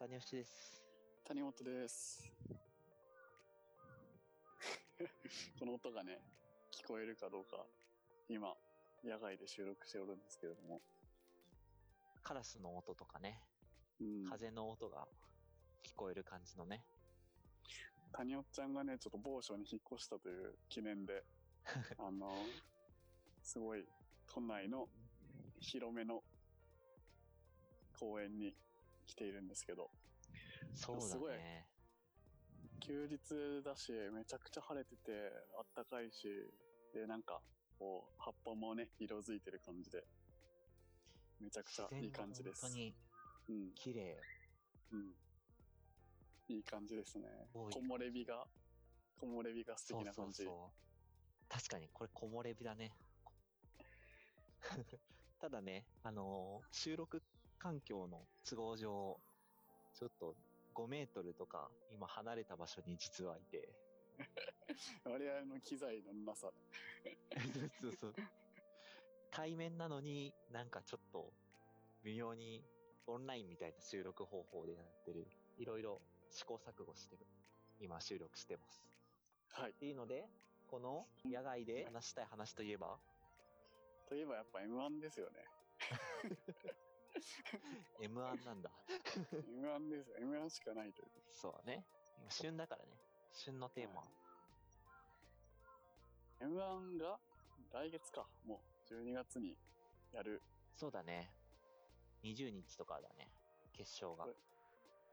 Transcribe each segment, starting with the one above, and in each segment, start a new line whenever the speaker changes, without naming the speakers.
谷吉です。
谷本です。この音がね、聞こえるかどうか、今、野外で収録しておるんですけれども。
カラスの音とかね、
うん、
風の音が聞こえる感じのね。
谷尾ちゃんがね、ちょっと某所に引っ越したという記念で、あの、すごい都内の広めの公園に来ているんですけど、
そう
すごい
だね。
休日だし、めちゃくちゃ晴れてて、あったかいし、で、なんか、こう、葉っぱもね、色づいてる感じで、めちゃくちゃいい感じです。
本当に
うん、
綺麗。
うん。いい感じですね。木漏れ日が、木漏れ日が素敵な感じ。
うそう。確かに、これ木漏れ日だね。ただね、あのー収録環境の都合上、ちょっと5メートルとか今離れた場所に実はいて、
我々の機材のなさ。
そうそうそう。対面なのになんかちょっと微妙にオンラインみたいな収録方法でやってる。いろいろ試行錯誤してる。今収録してます。
はい。
っていうので、この野外で話したい話といえば、
といえばやっぱ M1 ですよね。
M1 なんだ。
M1 ですよ。M1 しかないという。
そうだね。今旬だからね。旬のテーマ。
はい M1 が来月か。もう12月にやる
そうだね。20日とかだね。決勝が。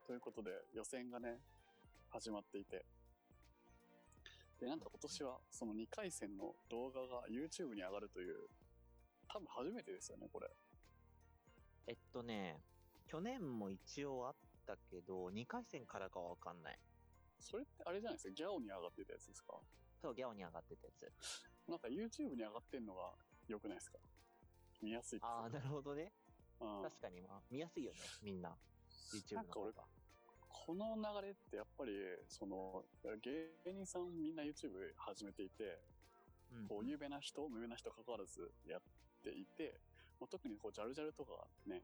ということで予選がね、始まっていて。で、なんと今年はその2回戦の動画が YouTube に上がるという、多分初めてですよね、これ。
えっとね、去年も一応あったけど、2回戦からかはわかんない。
それってあれじゃないですか、ギャオに上がってたやつですか？
そう、ギャオに上がってたやつ。
なんか YouTube に上がってんのが良くないですか？見やすい
ああ、なるほどね。
うん
確かに、まあ、見やすいよね、みんな。YouTube の方が。
この流れってやっぱりその芸人さんみんな YouTube 始めていて
うん
こう有名な人無名な人関わらずやっていてもう特にこうジャルジャルとかね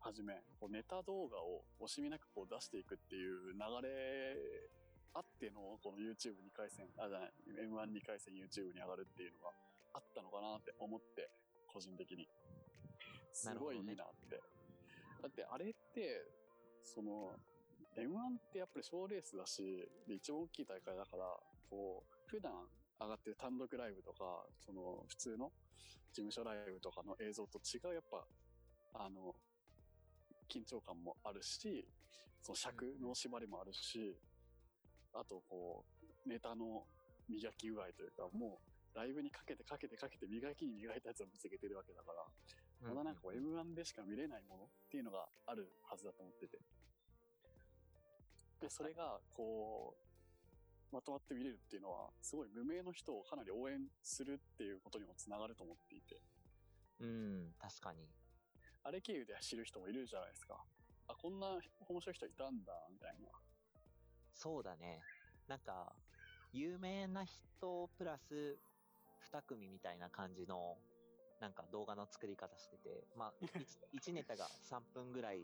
はじめこうネタ動画を惜しみなくこう出していくっていう流れあってのこの YouTube2 回戦あじゃない M12 回戦 YouTube に上がるっていうのがあったのかなって思って個人的に。すごいいいなって。だってあれってその M1 ってやっぱり賞レースだしで一番大きい大会だからこう普段上がってる単独ライブとかその普通の事務所ライブとかの映像と違うやっぱあの緊張感もあるしその尺の縛りもあるし、あとこうネタの磨き具合というかもうライブにかけてかけてかけて磨きに磨いたやつをぶつけてるわけだから、まだなんかこう M1 でしか見れないものっていうのがあるはずだと思ってて。で、それがこう、まとまって見れるっていうのは、すごい無名の人をかなり応援するっていうことにもつながると思っていて、
うん、確かに。
あれ経由で知る人もいるじゃないですか。あ、こんな面白い人いたんだ、みたいな。
そうだね。なんか、有名な人プラス2組みたいな感じの、なんか動画の作り方してて、まあ、1, ネタが3分ぐらい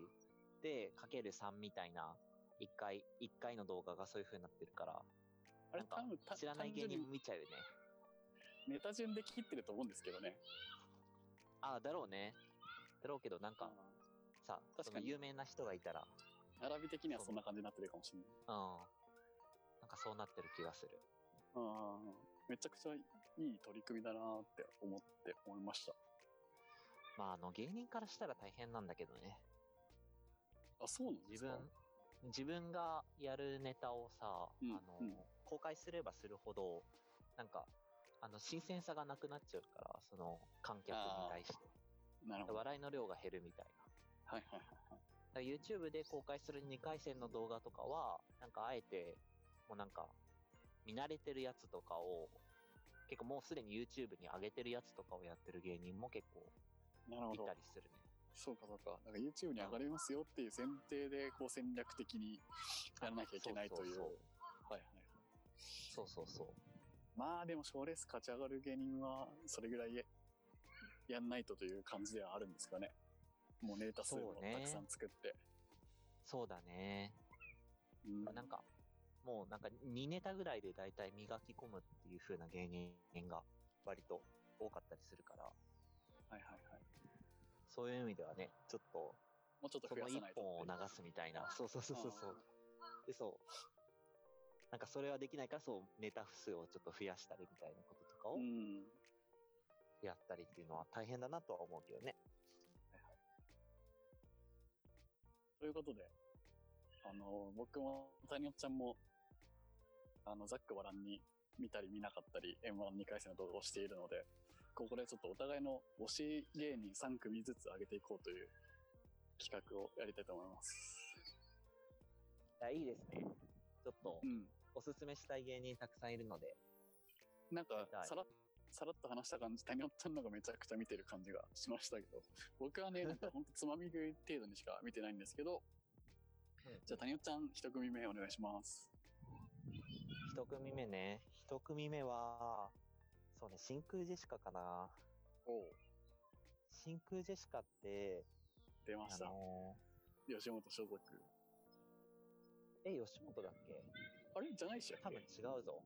で、かける3みたいな、1回、一回の動画がそういう風になってるから、
あれ多分た
知らない芸人も見ちゃうよね。
ネタ順で切ってると思うんですけどね。
ああ、だろうね。だろうけど、なんか
あ
さ、
確かに
有名な人がいたら、
並び的にはそんな感じになってるかもしれない。
うん。なんかそうなってる気がする。
うんめちゃくちゃいい取り組みだなって思って思いました。
まあ、あの、芸人からしたら大変なんだけどね。
あ、そうなんですか？
自分、自分がやるネタをさ、
うん
あの、
うん
公開すればするほど、なんか、あの、新鮮さがなくなっちゃうから、その、観客に対して。
なるほど。はい
笑いの量が減るみたいな。
はいはいはい。
YouTube で公開する2回戦の動画とかは、なんかあえて、もうなんか、見慣れてるやつとかを、結構もうすでに YouTube に上げてるやつとかをやってる芸人も結構いたりするね。
そうかそうか。なんか YouTube に上がりますよっていう前提でこう戦略的にやらなきゃいけないという。
そうそうそう。
まあでも賞レース勝ち上がる芸人はそれぐらいややんないとという感じではあるんですかね。もうネタ数も
そうね
たくさん作って。
そうだね。
うん
なんか、もうなんか2ネタぐらいで大体磨き込むっていう風な芸人が割と多かったりするから、
はいはいはい。
そういう意味ではね、ちょっと、
もうちょっと
その1
増やさないと
本を
っていう。
流すみたいな。そうそうそうそうそう。で、そう。なんかそれはできないから、そう、ネタ数をちょっと増やしたりみたいなこととかを
うん。
やったりっていうのは大変だなとは思うけどね。
ということで、あの、僕も、谷尾ちゃんも、あの、ざっくばらんに見たり見なかったり、M12 回戦の動画をしているので、ここでちょっとお互いの推し芸人3組ずつ上げていこうという企画をやりたいと思います。
いいですね。ちょっと
う、ん。
おすすめしたい芸人たくさんいるので、
なんかさらっ、さらっと話した感じ、谷尾ちゃんの方がめちゃくちゃ見てる感じがしましたけど、僕はね、なんかほんとつまみ食い程度にしか見てないんですけど、じゃあ谷尾ちゃん一組目お願いします。
一組目ね。一組目は、そうね、真空ジェシカかな。
おう
真空ジェシカって、あ
出ました。
の
吉本所属。
ーえ、吉本だっけ？
あれ？じゃないっしょ
多分違うぞ。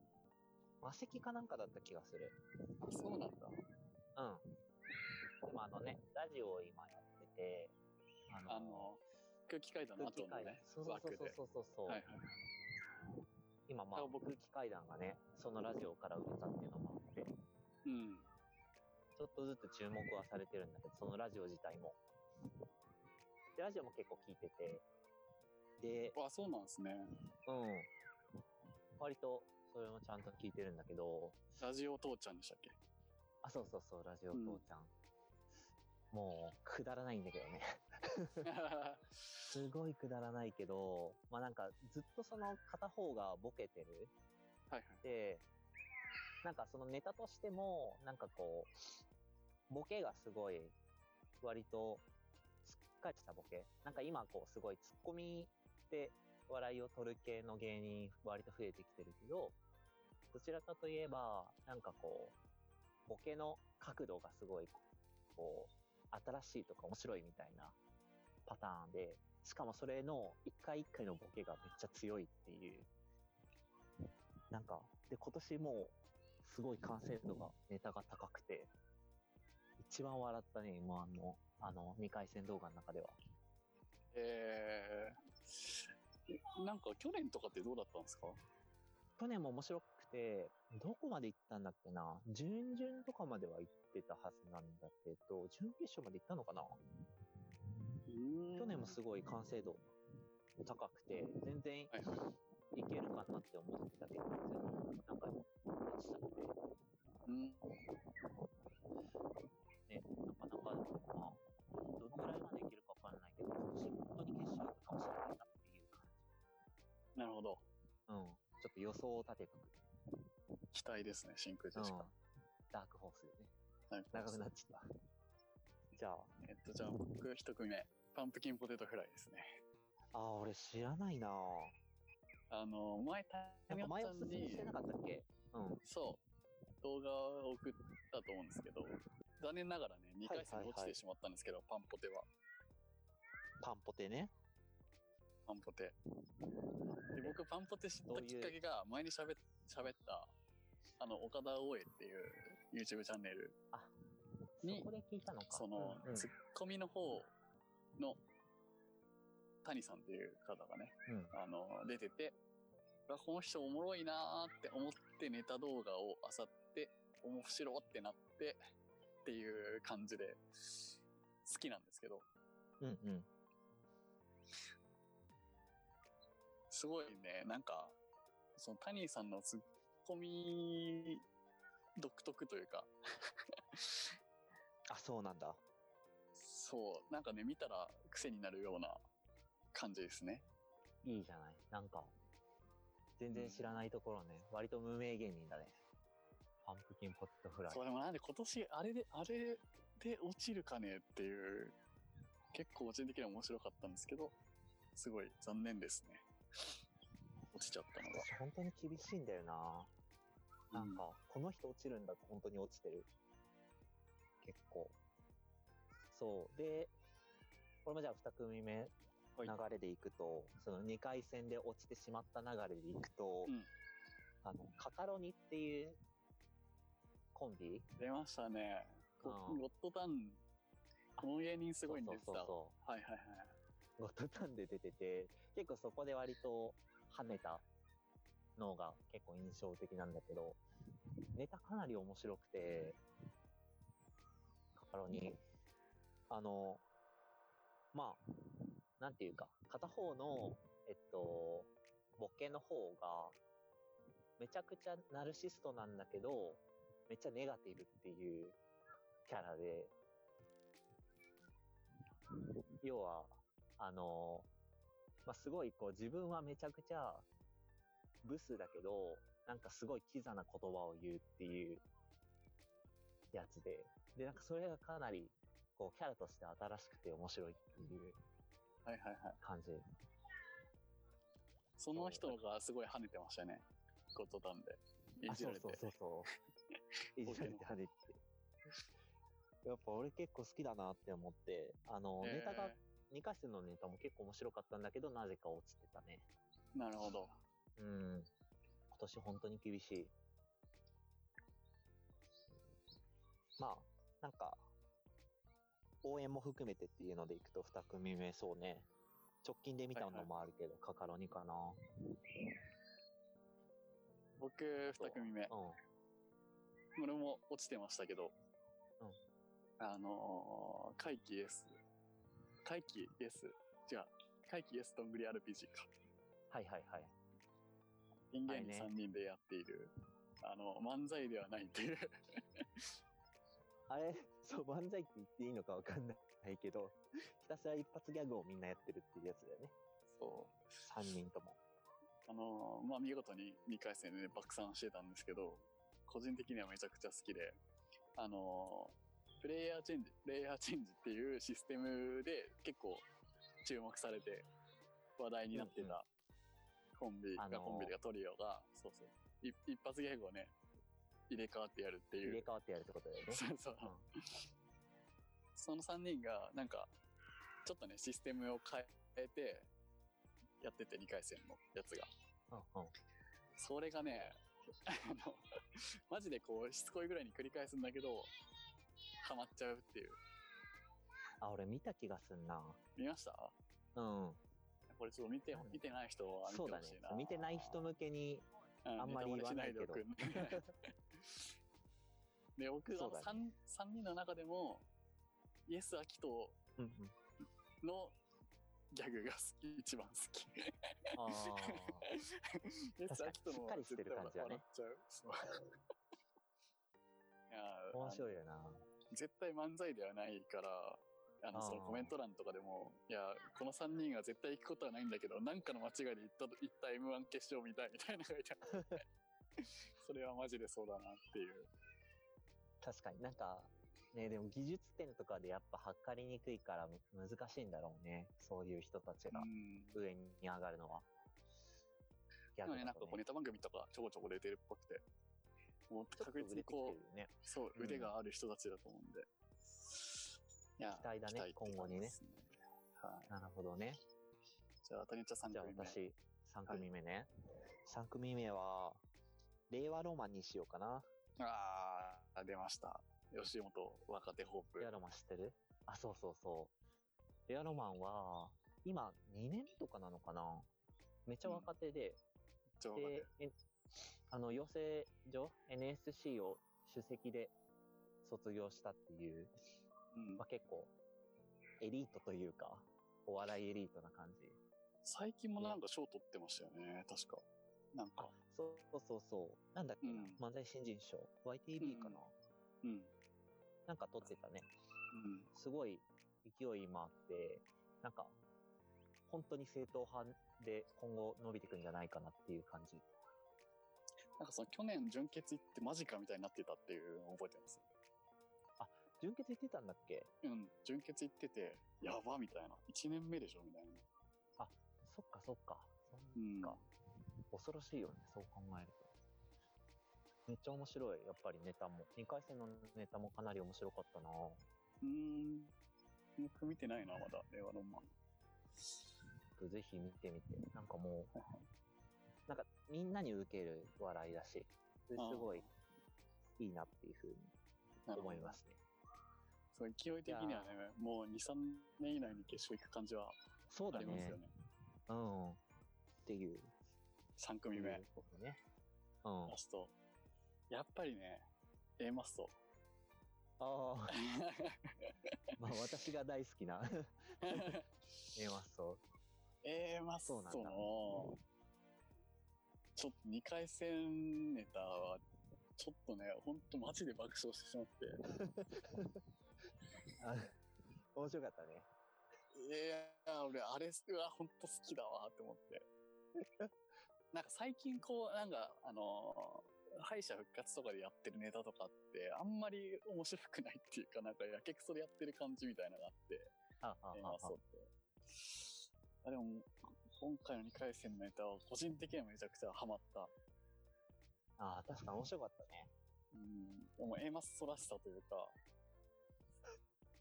魔石かなんかだった気がする。
あ、そうなんだ。
うん。でもあのね、ラジオを今やってて、あの
あの、空気階段の後のね、
そうそうそう。そうそうそう、
はいはい。
今まあ
あ僕
空気階段がね、そのラジオから売れたっていうのもあって、
うん。
ちょっとずつ注目はされてるんだけど、そのラジオ自体も。で、ラジオも結構聞いてて、で、
あ、そうなんですね。
うん。割と、それもちゃんと聞いてるんだけど、
ラジオ父ちゃんでしたっけ？
あ、そうそうそう、ラジオ父ちゃん。もう、くだらないんだけどね。すごいくだらないけど、まあなんか、ずっとその片方がボケてる。
はいはい。
で、なんかそのネタとしても、なんかこう、ボケがすごい、割と、しっかりしたボケ。なんか今こう、すごいツッコミで笑いを取る系の芸人割と増えてきてるけど、どちらかといえば、なんかこう、ボケの角度がすごい、こう、新しいとか面白いみたいなパターンで、しかもそれの一回一回のボケがめっちゃ強いっていう。なんか、で、今年も、すごい完成度が、ネタが高くて、一番笑ったね、今あの、あの、2回戦動画の中では。
えー、なんか去年とかってどうだったんですか？
去年も面白くて、どこまで行ったんだっけな？準々とかまでは行ってたはずなんだけど、準決勝まで行ったのかな？去
去
年もすごい完成度高くて、全然
はいはい。
いけるかなって思ってたけど、全然なんか落ちちゃって、
うん。
ね、なかなか、まあ、どのぐらいまでいけるかわかんないけど、今年本当に決勝行くかもしれないな。
なるほど。
うん。ちょっと予想を立てとく。
期待ですね、真空ジ
うん
ェシカ。。
ダークホースでね。
はい
長くなっちゃった。じゃあ、
えっと、じゃあ僕一組目。パンプキンポテトフライですね。
あー、俺知らないなぁ
あの、前、
や
谷尾
っぱ前
ちゃんに
して、なかったっけ？うん。
そう、動画を送ったと思うんですけど、残念ながらね、2回戦落ちてしまったんですけど、パンポテは。
パンポテね。
パンポテ。で、僕、パンポテ知ったきっかけが、前に喋っ喋った、あの、岡田大江っていう YouTube チャンネル、に
そこで聞いたのか。
その、
うんうん
ツッコミの方の、谷さんっていう方がね、
うん。
あの、出てて、あこの人おもろいなーって思ってネタ動画を漁って、面白ってなって、っていう感じで、好きなんですけど、
うんうん。
すごいね、なんか、その谷さんのツッコミ独特というか、
あ、そうなんだ。
そう、なんかね、見たら癖になるような感じですね。
いいじゃない。なんか、全然知らないところね。割と無名芸人だね。パンプキンポテトフライ
そ。う、でもなんで今年あれで、あれで落ちるかねっていう、結構個人的には面白かったんですけど、すごい残念ですね。落ちちゃったのが。
私本当に厳しいんだよな。なんか、この人落ちるんだと本当に落ちてる。結構。そう。で、これもじゃあ二組目
はい
流れでいくと、その2回戦で落ちてしまった流れでいくと、
うん
あの、カカロニっていうコンビ？
出ましたね。ゴ
うん
ゴッドタン、この芸人すごいんですよ。
そうそうそ
はいはいはい。
ゴッドタンで出てて、結構そこで割と跳ねたのが結構印象的なんだけど、ネタかなり面白くて、カカロニ、あの、まあ、なんていうか、片方の、えっと、ボケの方が、めちゃくちゃナルシストなんだけど、めっちゃネガティブっていうキャラで、要は、あの、まあ、すごいこう自分はめちゃくちゃブスだけど、なんかすごいキザな言葉を言うっていうやつで、で、なんかそれがかなりこうキャラとして新しくて面白いっていう
はいはいはい。
感じ。
その人がすごい跳ねてましたね。ゴッドタンで。い
あ、
じられて。
そうそうそう。いじられて跳ねて。やっぱ俺結構好きだなって思って、あの、ネタが
え、
2回戦のネタも結構面白かったんだけど、なぜか落ちてたね。
ーなるほど。
うん。今年本当に厳しい。まあ、なんか、応援も含めてっていうのでいくと2組目そうね。直近で見たのもあるけど、カカロニかな。
僕、二組目。
うん。
俺も落ちてましたけど。
うん
あのー、怪奇 S。怪奇 S。違う。怪奇 S どんぐり RPG か。
はいはいはい。
ピン芸人
はいね
3人でやっている。あの、漫才ではないっていう。
あれ、そう、漫才って言っていいのかわかんないけど、ひたすら一発ギャグをみんなやってるっていうやつだよね。
そう。
3人とも。
あのーまあ、見事に2回戦で、ね、爆散してたんですけど、個人的にはめちゃくちゃ好きで、あのープレイヤーチェンジ、プレイヤーチェンジっていうシステムで結構注目されて話題になってたコンビが、
あのー
コンビがトリオが、そうそう、い一発ギャグをね、入れ替わってやるっていう。
入れ替わってやるってことだよね。
そうそう。
うん
その3人が、なんか、ちょっとね、システムを変えて、やってて、2回戦のやつが。
うんうん。
それがね、あの、マジでこう、しつこいぐらいに繰り返すんだけど、ハマっちゃうっていう。
あ、俺見た気がすんな。
見ました？
うん。
これちょっと見て、
うん
見てない人は見
そうだね
てほしいな。。
見てない人向けに、
うん、
あんまり言わないけど
ネタバレしないでおく で、僕、あの
そうだね
3, 三人の中でも、イエス・アキト
うんうん。
のギャグが好き、一番好き。
あ
イエス・アキトの
しっかりしてる感じだね
笑っちゃう。そういや
あ、面
い。
白いよな。
絶対漫才ではないから、あの、そのコメント欄とかでも、いや、この3人が絶対行くことはないんだけど、なんかの間違いで行った、行った M1 決勝みたいみたいなのがいてあって、それはマジでそうだなっていう。
確かになんか、ね、でも技術点とかでやっぱ測りにくいから難しいんだろうね。そういう人たちが
うん。
上に上がるのは。ギ
でもね、なんかこネタ番組とかちょこちょこ出てるっぽくて、もう確実にこう、
ね。
そう、
うん
腕がある人たちだと思うんで。いや、
期待だね
って感じ
今後にね
はい。
なるほどね。
じゃあ、谷ちゃん3
じゃあ。私、3組目ね。3組目は、令和ロマンにしようかな。
あー、出ました。吉本若手ホープ。
レアロマン知ってる？あ、そうそうそう。レアロマンは、今2年とかなのかなめっちゃ若手で、
超若手
で、えあの、養成所 NSC を首席で卒業したっていう、
うん
まあ、結構、エリートというか、お笑いエリートな感じ。
最近もなんか賞取ってましたよね、確か。なんか。
そうそうそう。なんだっけな、
うん
漫才新人賞 ?YTV かな、
うん。
なんか撮ってたね。
うん。
すごい勢い今あって、なんか、本当に正統派で今後伸びていくんじゃないかなっていう感じ。
なんかその去年準決行ってマジかみたいになってたっていうのを覚えてます。
純潔言ってたんだっけ？
うん、準決行ってて、やばみたいな。1年目でしょみたいな。
そっかそっか。そ
うん
っか。恐ろしいよね、そう考えると。めっちゃ面白い、やっぱりネタも。2回戦のネタもかなり面白かったな
うーん。僕見てないな、まだ、令和ロマン。
とぜひ見てみて。なんかもう、なんかみんなに受ける笑いだし、すごいいいなっていうふうに思いますね。
そう、勢い的にはね、もう2、3年以内に決勝行く感じはありますよ。ね。
うん。っていう。
3組目、
ことね。うん。
ラスト。やっぱりね、A マスト。
あ あ、まあ私が大好きな A マッソ。
A マスト
そうなんだ
の、ちょっと2回戦ネタは、ちょっとね、ほんとマジで爆笑してしまって。
あ面白かったね。
いや俺、あれ、うわ、ほんと好きだわ、って思って。なんか最近こう、なんか、あのー敗者復活とかでやってるネタとかって、あんまり面白くないっていうか、なんかやけくそでやってる感じみたいなのがあって、
ああ、あ
あそうって。あでも、今回の2回戦のネタは個人的にはめちゃくちゃハマった。
ああ、確かに面白かったね。
うん。でも A マッソらしさというか、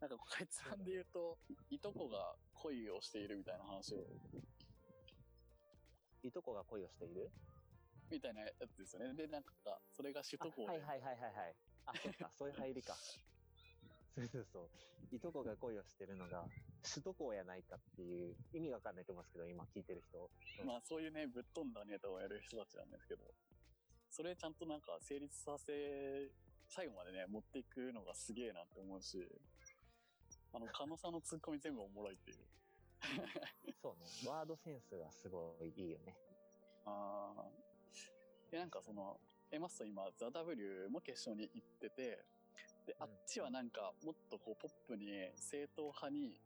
なんかこいつらで言うと、いとこが恋をしているみたいな話を
いとこが恋をしている？
みたいなやつですよね。で、なんか、それが首都高で、
あはいはいはいはいはい。あ、そっか、そういう入りか。そうそうそう。いとこが恋をしてるのが、首都高やないかっていう、意味わかんないと思いますけど、今聞いてる人。
まあそういうね、ぶっ飛んだネタをやる人たちなんですけど、それちゃんとなんか成立させ、最後までね、持っていくのがすげえなって思うし、あの、狩野さんのツッコミ全部おもろいっていう。
そうね。ワードセンスがすごいいいよね。
あーで、なんかその、エマスト今、ザ・ W も決勝に行ってて、で、あっちはなんか、もっとこう、ポップに、正統派に、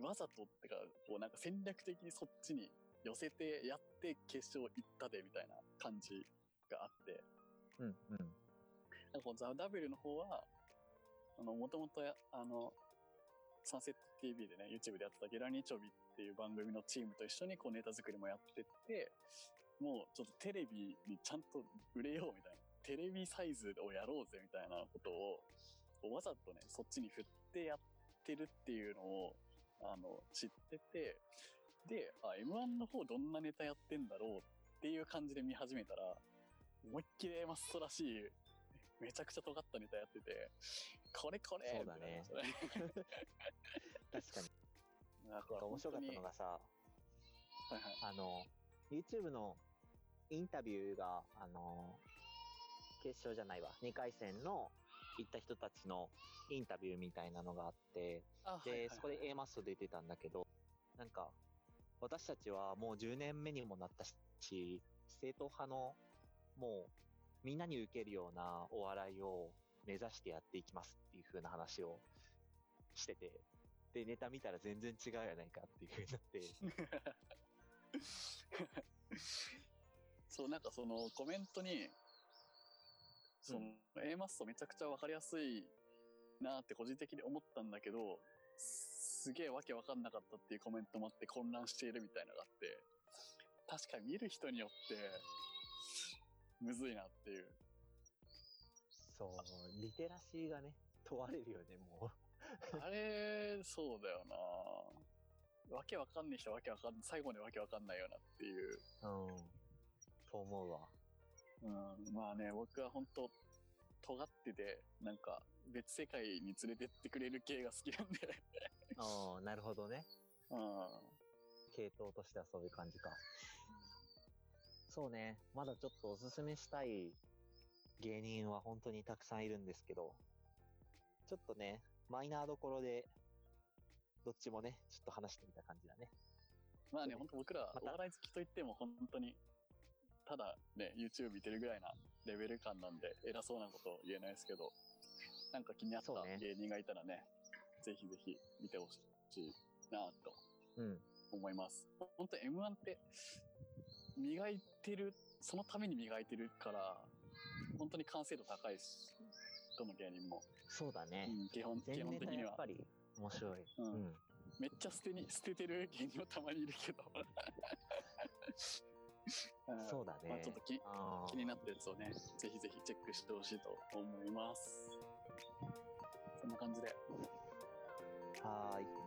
わざとってか、こう、なんか戦略的にそっちに寄せてやって決勝行ったで、みたいな感じがあって、
うんうん。
なんかこう、ザ・ W の方は、あの、もともとや、あの、サンセット TV でね、YouTube でやってたゲラ日曜日っていう番組のチームと一緒にこうネタ作りもやってて、もうちょっとテレビにちゃんと売れようみたいな、テレビサイズをやろうぜみたいなことを、わざとね、そっちに振ってやってるっていうのを、あの、知ってて、で、あ、M1 の方どんなネタやってんだろうっていう感じで見始めたら、思いっきり A マストらしい、めちゃくちゃ尖ったネタやってて、これこれ
そうだね確かに。
なんか
面白かったの
が、
がさ、
はいはい。
あの、YouTube のインタビューが、あの、決勝じゃないわ、2回戦の行った人たちのインタビューみたいなのがあって、で、
はい
そこで A マスト出てたんだけど、なんか、私たちはもう10年目にもなったし、正統派の、もう、みんなに受けるようなお笑いを目指してやっていきますっていう風な話をしてて、で、ネタ見たら全然違うやないかっていう風になって、
そう、なんかそのコメントに、その、A マストめちゃくちゃわかりやすいなって個人的に思ったんだけど、すげえわけわかんなかったっていうコメントもあって混乱しているみたいなのがあって、確かに見る人によって、むずいなっていう。
そう、リテラシーがね、問われるよね、も
あれ、そうだよなわけわかんない人はわけわかんない、最後までわけわかんないよなっていう。
う。うん。と思うわ。
うん、まあね、僕は本当尖ってて、なんか別世界に連れてってくれる系が好きなんで。
うん、なるほどね。
うん。
系統としてはそういう感じか。そうね。まだちょっとおすすめしたい芸人は本当にたくさんいるんですけど、ちょっとね、マイナーどころで、どっちもね、ちょっと話してみた感じだね。
まあね、本当僕らお笑い好きといっても本当に、ただね、YouTube 見てるぐらいなレベル感なんで、偉そうなこと言えないですけど、なんか気になった芸人がいたらね、ぜひぜひ見てほしいなと
うん。
思います。本当 M1 って、磨いてる、そのために磨いてるから、本当に完成度高いし、どの芸人も。
そうだね。
うん、基本、基本的には。
やっぱり面白い。
うん
うん。
めっちゃ捨てに、捨ててる芸人もたまにいるけど。うん
そうだね。
まあちょっとき気になったやつをね、ぜひぜひチェックしてほしいと思います。そんな感じで。
はーい。